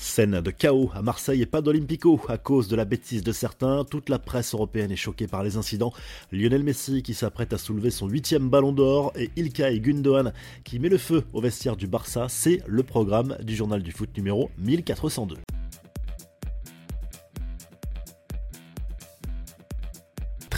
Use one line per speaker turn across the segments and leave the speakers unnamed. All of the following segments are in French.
Scène de chaos à Marseille et pas d'Olympico à cause de la bêtise de certains. Toute la presse européenne est choquée par les incidents. Lionel Messi qui s'apprête à soulever son huitième ballon d'or et Ilkay Gundogan qui met le feu au vestiaire du Barça. C'est le programme du journal du foot numéro 1402.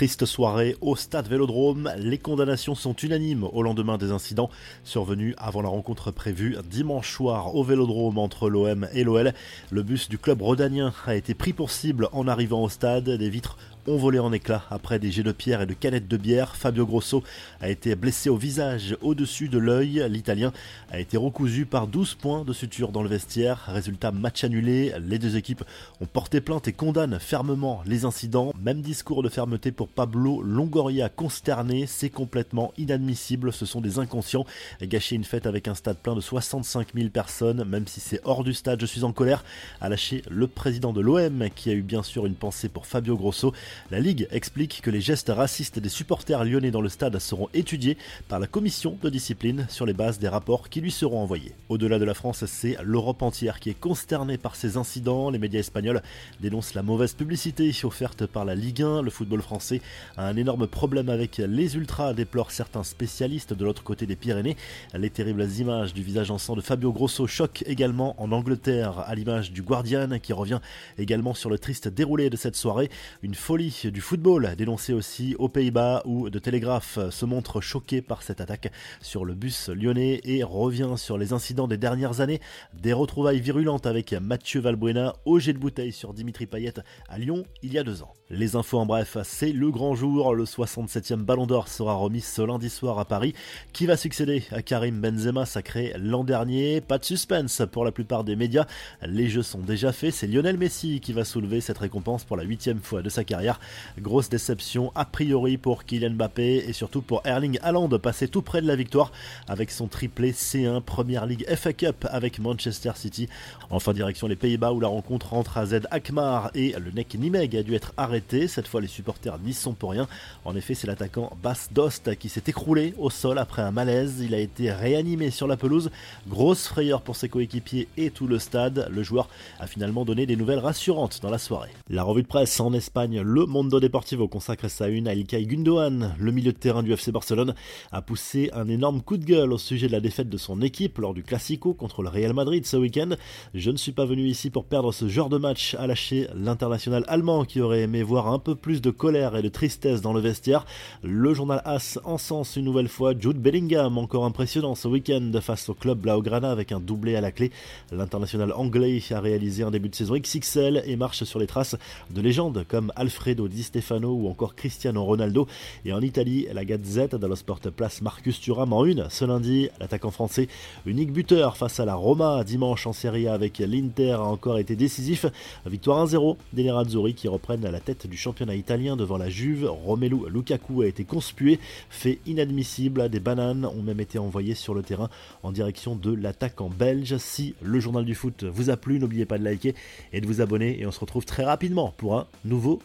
Triste soirée au stade Vélodrome. Les condamnations sont unanimes au lendemain des incidents survenus avant la rencontre prévue dimanche soir au Vélodrome entre l'OM et l'OL. Le bus du club rodanien a été pris pour cible en arrivant au stade. Des vitres ont volé en éclats après des jets de pierre et de canettes de bière. Fabio Grosso a été blessé au visage au-dessus de l'œil. L'Italien a été recousu par 12 points de suture dans le vestiaire. Résultat match annulé. Les deux équipes ont porté plainte et condamnent fermement les incidents. Même discours de fermeté pour Pablo Longoria consterné. C'est complètement inadmissible. Ce sont des inconscients. Gâcher une fête avec un stade plein de 65 000 personnes, même si c'est hors du stade, je suis en colère, a lâché le président de l'OM qui a eu bien sûr une pensée pour Fabio Grosso. La Ligue explique que les gestes racistes des supporters lyonnais dans le stade seront étudiés par la commission de discipline sur les bases des rapports qui lui seront envoyés. Au-delà de la France, c'est l'Europe entière qui est consternée par ces incidents. Les médias espagnols dénoncent la mauvaise publicité offerte par la Ligue 1. Le football français a un énorme problème avec les ultras, déplorent certains spécialistes de l'autre côté des Pyrénées. Les terribles images du visage en sang de Fabio Grosso choquent également en Angleterre, à l'image du Guardian qui revient également sur le triste déroulé de cette soirée. Une folie du football, dénoncé aussi aux Pays-Bas où De Télégraphe se montre choqué par cette attaque sur le bus lyonnais et revient sur les incidents des dernières années, des retrouvailles virulentes avec Mathieu Valbuena au jet de bouteille sur Dimitri Payet à Lyon il y a deux ans. Les infos en bref, c'est le grand jour, le 67e Ballon d'Or sera remis ce lundi soir à Paris. Qui va succéder à Karim Benzema sacré l'an dernier Pas de suspense pour la plupart des médias, les jeux sont déjà faits, c'est Lionel Messi qui va soulever cette récompense pour la huitième fois de sa carrière. Grosse déception a priori pour Kylian Mbappé et surtout pour Erling Haaland passé tout près de la victoire avec son triplé C1 Première Ligue FA Cup avec Manchester City. Enfin direction les Pays-Bas où la rencontre entre AZ Akmar et le Nek Nimeg a dû être arrêtée. Cette fois les supporters n'y sont pour rien. En effet c'est l'attaquant Bas Dost qui s'est écroulé au sol après un malaise. Il a été réanimé sur la pelouse. Grosse frayeur pour ses coéquipiers et tout le stade. Le joueur a finalement donné des nouvelles rassurantes dans la soirée. La revue de presse en Espagne, le le Mondo Deportivo consacre sa une à Ilkay Gundogan. Le milieu de terrain du FC Barcelone a poussé un énorme coup de gueule au sujet de la défaite de son équipe lors du Classico contre le Real Madrid ce week-end. Je ne suis pas venu ici pour perdre ce genre de match, à lâcher l'international allemand qui aurait aimé voir un peu plus de colère et de tristesse dans le vestiaire. Le journal As encense une nouvelle fois Jude Bellingham, encore impressionnant ce week-end face au club Blaugrana avec un doublé à la clé. L'international anglais a réalisé un début de saison XXL et marche sur les traces de légendes comme Alfred Di Stefano ou encore Cristiano Ronaldo. Et en Italie, la Gazette dello Sport place Marcus Thuram en une. Ce lundi, l'attaquant français, unique buteur face à la Roma dimanche en Serie A avec l'Inter a encore été décisif. Victoire 1-0 des Nerazzurri qui reprennent la tête du championnat italien devant la Juve. Romelu Lukaku a été conspué, fait inadmissible. Des bananes ont même été envoyées sur le terrain en direction de l'attaquant belge. Si le journal du foot vous a plu, n'oubliez pas de liker et de vous abonner et on se retrouve très rapidement pour un nouveau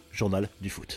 du foot.